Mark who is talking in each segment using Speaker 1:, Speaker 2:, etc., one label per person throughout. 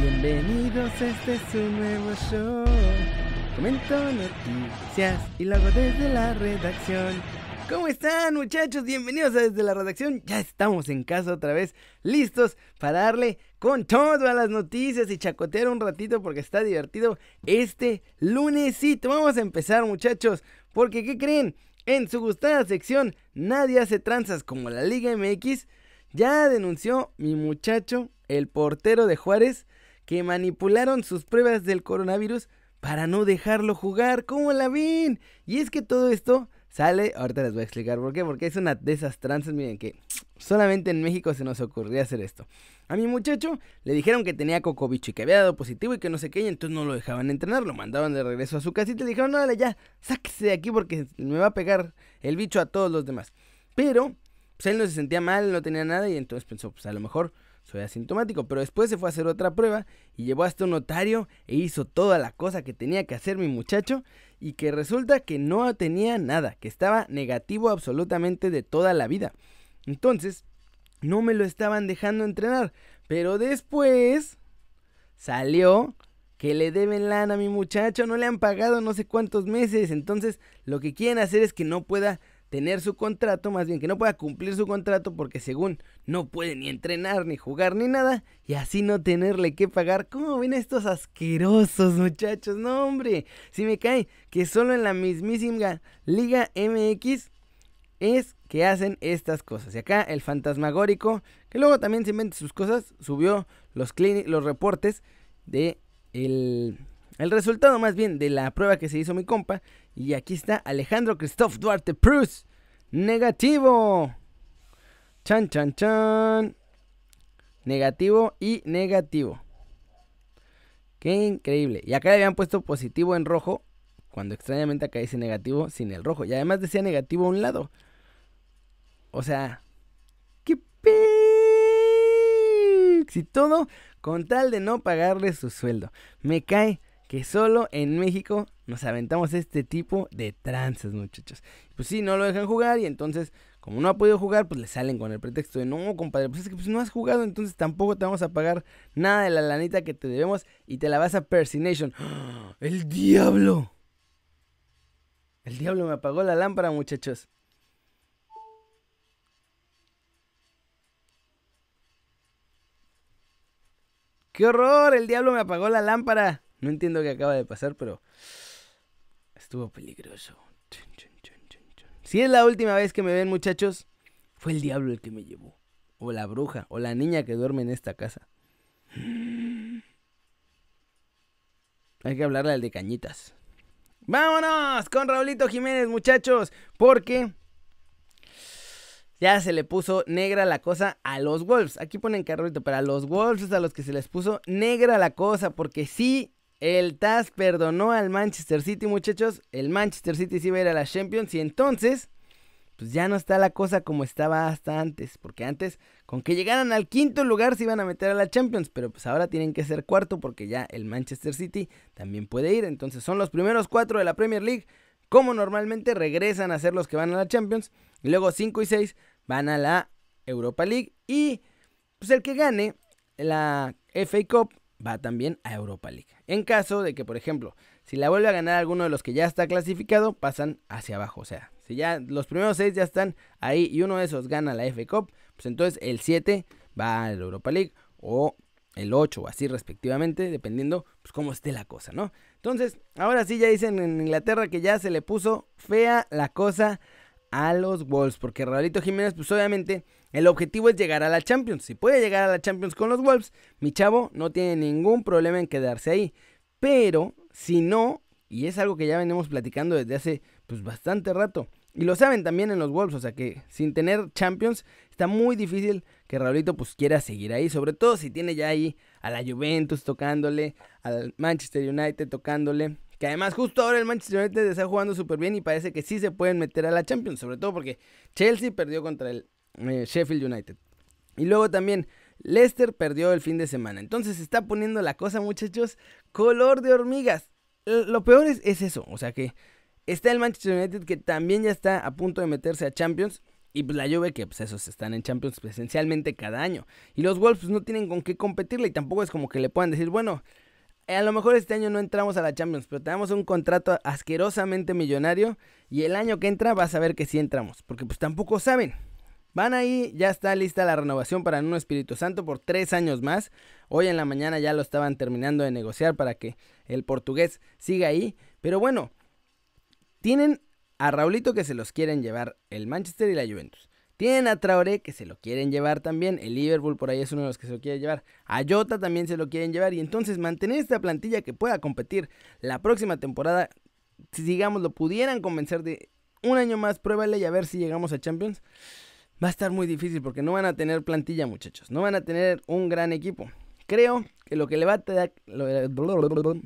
Speaker 1: Bienvenidos, este es un nuevo show. Comento noticias y lo hago desde la redacción. ¿Cómo están muchachos? Bienvenidos a desde la redacción. Ya estamos en casa otra vez, listos para darle con todo a las noticias y chacotear un ratito porque está divertido este lunesito. Vamos a empezar muchachos, porque ¿qué creen? En su gustada sección, nadie hace tranzas como la Liga MX. Ya denunció mi muchacho, el portero de Juárez, que manipularon sus pruebas del coronavirus para no dejarlo jugar. ¿Cómo la ven? Y es que todo esto sale, ahorita les voy a explicar por qué, porque es una de esas tranzas, miren, que solamente en México se nos ocurría hacer esto. A mi muchacho le dijeron que tenía cocobicho y que había dado positivo y que no sé qué, y entonces no lo dejaban entrenar, lo mandaban de regreso a su casita y le dijeron, no, ya, sáquese de aquí porque me va a pegar el bicho a todos los demás. Pero, pues él no se sentía mal, no tenía nada y entonces pensó, pues a lo mejor soy asintomático, pero después se fue a hacer otra prueba y llevó hasta un notario e hizo toda la cosa que tenía que hacer mi muchacho y que resulta que no tenía nada, que estaba negativo absolutamente de toda la vida. Entonces, no me lo estaban dejando entrenar, pero después salió que le deben lana a mi muchacho, no le han pagado no sé cuántos meses, entonces lo que quieren hacer es que no pueda tener su contrato, más bien que no pueda cumplir su contrato porque según no puede ni entrenar, ni jugar, ni nada, y así no tenerle que pagar. ¿Cómo ven estos asquerosos muchachos? No, hombre, si me cae que solo en la mismísima Liga MX es que hacen estas cosas. Y acá el fantasmagórico, que luego también se inventa sus cosas, subió los, los reportes de el, el resultado más bien de la prueba que se hizo mi compa. Y aquí está Alejandro Christoph Duarte Prus. Negativo. Chan, chan, chan. Negativo y negativo. Qué increíble. Y acá le habían puesto positivo en rojo. Cuando extrañamente acá dice negativo sin el rojo. Y además decía negativo a un lado. O sea. ¡Qué pe... Y todo con tal de no pagarle su sueldo. Me cae que solo en México nos aventamos este tipo de trances, muchachos. Pues sí, no lo dejan jugar y entonces, como no ha podido jugar, pues le salen con el pretexto de no, compadre, pues es que pues no has jugado, entonces tampoco te vamos a pagar nada de la lanita que te debemos y te la vas a Persination. ¡El diablo! El diablo me apagó la lámpara, muchachos. ¡Qué horror! El diablo me apagó la lámpara. No entiendo qué acaba de pasar, pero estuvo peligroso. Si es la última vez que me ven, muchachos, fue el diablo el que me llevó. O la bruja, o la niña que duerme en esta casa. Hay que hablarle al de cañitas. Vámonos con Raulito Jiménez, muchachos, porque ya se le puso negra la cosa a los Wolves. Aquí ponen carrito, pero a los Wolves es a los que se les puso negra la cosa, porque sí el TAS perdonó al Manchester City, muchachos. El Manchester City sí va a ir a la Champions y entonces, pues ya no está la cosa como estaba hasta antes. Porque antes, con que llegaran al quinto lugar, se iban a meter a la Champions. Pero pues ahora tienen que ser cuarto porque ya el Manchester City también puede ir. Entonces son los primeros cuatro de la Premier League. Como normalmente regresan a ser los que van a la Champions. Y luego 5 y 6 van a la Europa League. Y pues el que gane la FA Cup va también a Europa League. En caso de que, por ejemplo, si la vuelve a ganar alguno de los que ya está clasificado, pasan hacia abajo. O sea, si ya los primeros seis ya están ahí y uno de esos gana la FA Cup, pues entonces el 7 va a Europa League o el 8 o así respectivamente, dependiendo pues cómo esté la cosa, ¿no? Entonces, ahora sí ya dicen en Inglaterra que ya se le puso fea la cosa a los Wolves, porque Raulito Jiménez, pues obviamente el objetivo es llegar a la Champions. Si puede llegar a la Champions con los Wolves, mi chavo no tiene ningún problema en quedarse ahí. Pero si no, y es algo que ya venimos platicando desde hace pues bastante rato, y lo saben también en los Wolves, o sea que sin tener Champions está muy difícil que Raulito pues quiera seguir ahí, sobre todo si tiene ya ahí a la Juventus tocándole, al Manchester United tocándole, que además justo ahora el Manchester United está jugando súper bien y parece que sí se pueden meter a la Champions, sobre todo porque Chelsea perdió contra el eh, Sheffield United. Y luego también Leicester perdió el fin de semana. Entonces se está poniendo la cosa, muchachos, color de hormigas. Lo peor es, es eso, o sea que está el Manchester United que también ya está a punto de meterse a Champions. Y pues la Juve que pues esos están en Champions esencialmente cada año. Y los Wolves no tienen con qué competirle y tampoco es como que le puedan decir, bueno, a lo mejor este año no entramos a la Champions, pero tenemos un contrato asquerosamente millonario y el año que entra vas a ver que sí entramos, porque pues tampoco saben. Van ahí, ya está lista la renovación para un Espíritu Santo por tres años más. Hoy en la mañana ya lo estaban terminando de negociar para que el portugués siga ahí. Pero bueno, tienen a Raulito que se los quieren llevar el Manchester y la Juventus. Tienen a Traoré que se lo quieren llevar también. El Liverpool por ahí es uno de los que se lo quiere llevar. A Jota también se lo quieren llevar. Y entonces mantener esta plantilla que pueda competir la próxima temporada. Si digamos lo pudieran convencer de un año más, pruébale y a ver si llegamos a Champions. Va a estar muy difícil porque no van a tener plantilla, muchachos. No van a tener un gran equipo. Creo que lo que le va a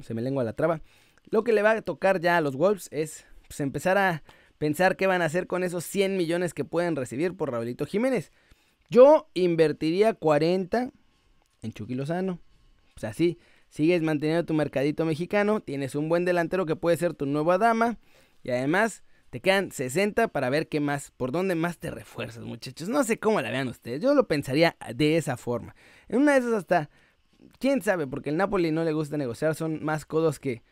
Speaker 1: se me lengua la traba. Lo que le va a tocar ya a los Wolves es pues, empezar a pensar qué van a hacer con esos 100 millones que pueden recibir por Raulito Jiménez. Yo invertiría 40 en Chucky Lozano. O sea, sí, sigues manteniendo tu mercadito mexicano, tienes un buen delantero que puede ser tu nueva dama y además te quedan 60 para ver qué más, por dónde más te refuerzas, muchachos. No sé cómo la vean ustedes, yo lo pensaría de esa forma. En una de esas hasta, quién sabe, porque el Napoli no le gusta negociar, son más codos que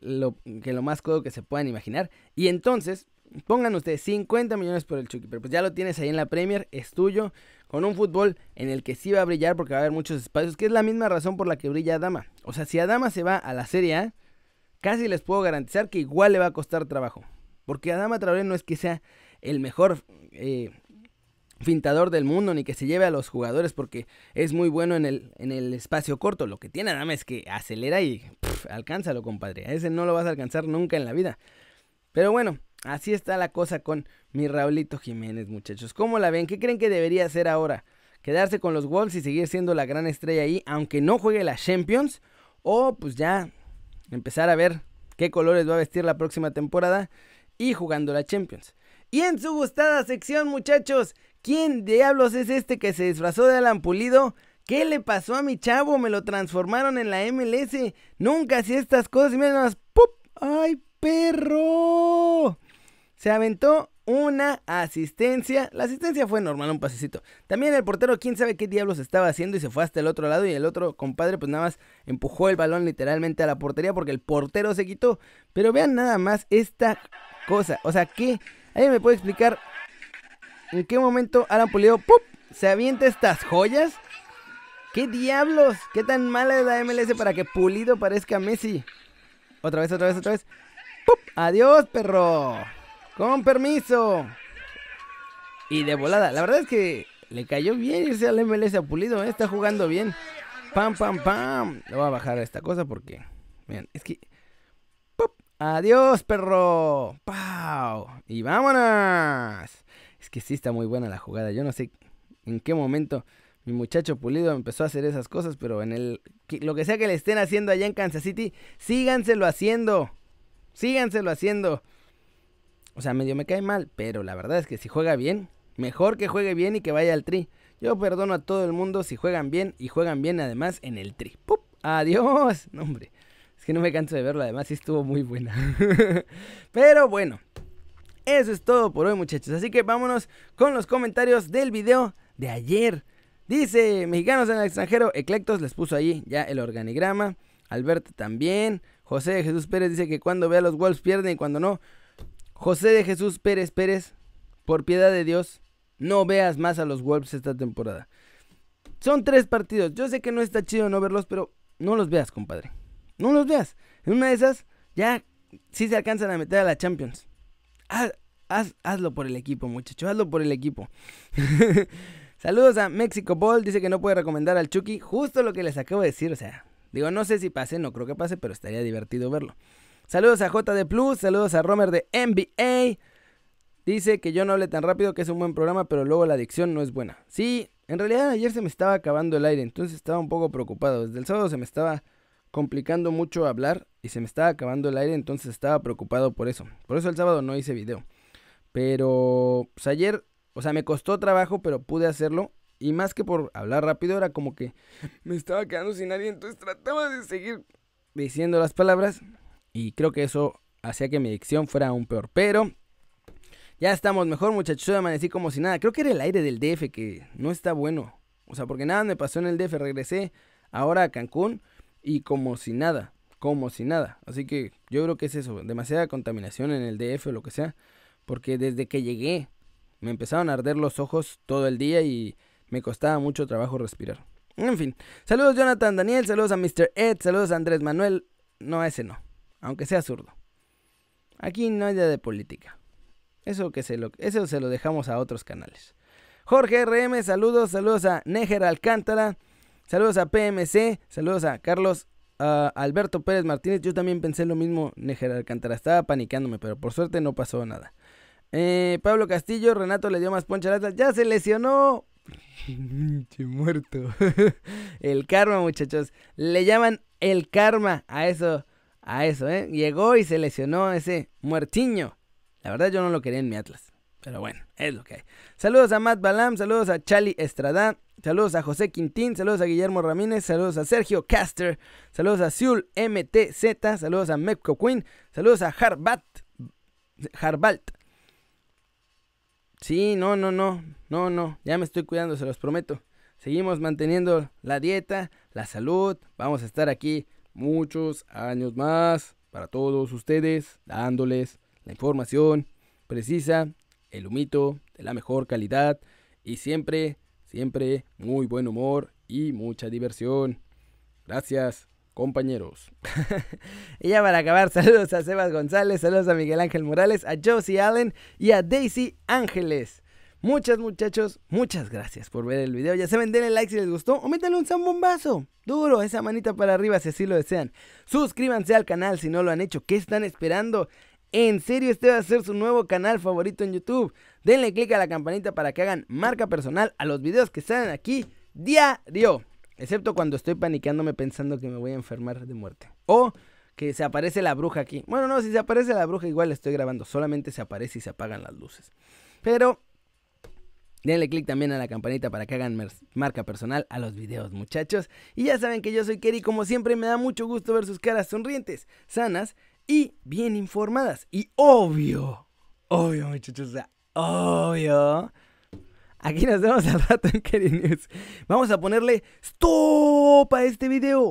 Speaker 1: lo, que lo más codo que se puedan imaginar. Y entonces, Pongan ustedes 50 millones por el Chucky, pero pues ya lo tienes ahí en la Premier, es tuyo, con un fútbol en el que sí va a brillar porque va a haber muchos espacios, que es la misma razón por la que brilla Adama. O sea, si Adama se va a la Serie A, casi les puedo garantizar que igual le va a costar trabajo. Porque Adama Traoré no es que sea el mejor eh, fintador del mundo, ni que se lleve a los jugadores porque es muy bueno en el, en el espacio corto. Lo que tiene Adama es que acelera y alcánzalo, compadre. A ese no lo vas a alcanzar nunca en la vida. Pero bueno, Así está la cosa con mi Raulito Jiménez, muchachos. ¿Cómo la ven? ¿Qué creen que debería hacer ahora? ¿Quedarse con los Wolves y seguir siendo la gran estrella ahí, aunque no juegue la Champions? ¿O pues ya empezar a ver qué colores va a vestir la próxima temporada y jugando la Champions? Y en su gustada sección, muchachos, ¿quién diablos es este que se disfrazó de Alan Pulido? ¿Qué le pasó a mi chavo? Me lo transformaron en la MLS. Nunca hacía estas cosas y miren ¡pup! ¡Ay, perro! Se aventó una asistencia. La asistencia fue normal, un pasecito. También el portero, quién sabe qué diablos estaba haciendo y se fue hasta el otro lado. Y el otro compadre, pues nada más empujó el balón literalmente a la portería porque el portero se quitó. Pero vean nada más esta cosa. O sea, que ¿Alguien me puede explicar en qué momento Alan Pulido ¡pup! se avienta estas joyas? ¿Qué diablos? ¿Qué tan mala es la MLS para que Pulido parezca Messi? Otra vez, otra vez, otra vez. ¡Pup! ¡Adiós, perro! Con permiso. Y de volada. La verdad es que le cayó bien irse al MLS a Pulido. ¿eh? Está jugando bien. Pam, pam, pam. Le voy a bajar esta cosa porque... Miren, es que... ¡Pop! Adiós, perro. ¡Pau! Y vámonos. Es que sí está muy buena la jugada. Yo no sé en qué momento mi muchacho Pulido empezó a hacer esas cosas, pero en el... Lo que sea que le estén haciendo allá en Kansas City, síganselo haciendo. Síganselo haciendo. O sea, medio me cae mal, pero la verdad es que si juega bien, mejor que juegue bien y que vaya al tri. Yo perdono a todo el mundo si juegan bien y juegan bien además en el tri. ¡Pup! ¡Adiós! No, hombre. Es que no me canso de verlo, además sí estuvo muy buena. pero bueno. Eso es todo por hoy, muchachos. Así que vámonos con los comentarios del video de ayer. Dice, mexicanos en el extranjero, Eclectos les puso ahí ya el organigrama. Alberto también. José Jesús Pérez dice que cuando ve a los Wolves pierden y cuando no, José de Jesús Pérez Pérez, por piedad de Dios, no veas más a los Wolves esta temporada. Son tres partidos. Yo sé que no está chido no verlos, pero no los veas, compadre. No los veas. En una de esas, ya sí se alcanzan a meter a la Champions. Haz, hazlo por el equipo, muchacho. Hazlo por el equipo. Saludos a Mexico Ball. Dice que no puede recomendar al Chucky. Justo lo que les acabo de decir. O sea, digo, no sé si pase, no creo que pase, pero estaría divertido verlo. Saludos a JD Plus, saludos a Romer de NBA. Dice que yo no hable tan rápido, que es un buen programa, pero luego la adicción no es buena. Sí, en realidad ayer se me estaba acabando el aire, entonces estaba un poco preocupado. Desde el sábado se me estaba complicando mucho hablar y se me estaba acabando el aire, entonces estaba preocupado por eso. Por eso el sábado no hice video. Pero pues ayer, o sea, me costó trabajo, pero pude hacerlo. Y más que por hablar rápido, era como que me estaba quedando sin aire, entonces trataba de seguir diciendo las palabras y creo que eso hacía que mi dicción fuera aún peor. Pero Ya estamos mejor, muchachos. Yo amanecí como si nada. Creo que era el aire del DF que no está bueno. O sea, porque nada me pasó en el DF. Regresé ahora a Cancún y como si nada. Como si nada. Así que yo creo que es eso. Demasiada contaminación en el DF o lo que sea. Porque desde que llegué me empezaron a arder los ojos todo el día y me costaba mucho trabajo respirar. En fin. Saludos Jonathan Daniel. Saludos a Mr. Ed. Saludos a Andrés Manuel. No, ese no. Aunque sea zurdo. Aquí no hay idea de política. Eso, que se lo, eso se lo dejamos a otros canales. Jorge RM, saludos, saludos a Neger Alcántara, saludos a PMC, saludos a Carlos Alberto Pérez Martínez. Yo también pensé lo mismo, Neger Alcántara, estaba panicándome, pero por suerte no pasó nada. Eh, Pablo Castillo, Renato le dio más poncha ya se lesionó. muerto. el karma, muchachos. Le llaman el karma a eso, a eso, ¿eh? Llegó y se lesionó ese muertiño. La verdad yo no lo quería en mi Atlas. Pero bueno, es lo que hay. Saludos a Matt Balam, saludos a Charlie Estrada, saludos a José Quintín, saludos a Guillermo Ramírez, saludos a Sergio Caster, saludos a Siul MTZ, saludos a Mepco Queen, saludos a Harbat, Harbalt. Sí, no, no, no, no, no, ya me estoy cuidando, se los prometo. Seguimos manteniendo la dieta, la salud, vamos a estar aquí muchos años más para todos ustedes, dándoles la información precisa, el humito de la mejor calidad y siempre, siempre muy buen humor y mucha diversión. Gracias, compañeros. y ya para acabar, saludos a Sebas González, saludos a Miguel Ángel Morales, a Josie Allen y a Daisy Ángeles. Muchas muchachos, muchas gracias por ver el video. Ya saben, denle like si les gustó o métanle un zambombazo. Duro, esa manita para arriba si así lo desean. Suscríbanse al canal si no lo han hecho. ¿Qué están esperando? En serio, este va a ser su nuevo canal favorito en YouTube. Denle click a la campanita para que hagan marca personal a los videos que salen aquí diario. Excepto cuando estoy panicándome pensando que me voy a enfermar de muerte. O que se aparece la bruja aquí. Bueno, no, si se aparece la bruja igual estoy grabando. Solamente se aparece y se apagan las luces. Pero denle click también a la campanita para que hagan marca personal a los videos, muchachos. Y ya saben que yo soy Kerry. Como siempre, me da mucho gusto ver sus caras sonrientes, sanas y bien informadas. Y obvio, obvio muchachos, obvio. Aquí nos vemos al rato en Kerry News. Vamos a ponerle stop a este video.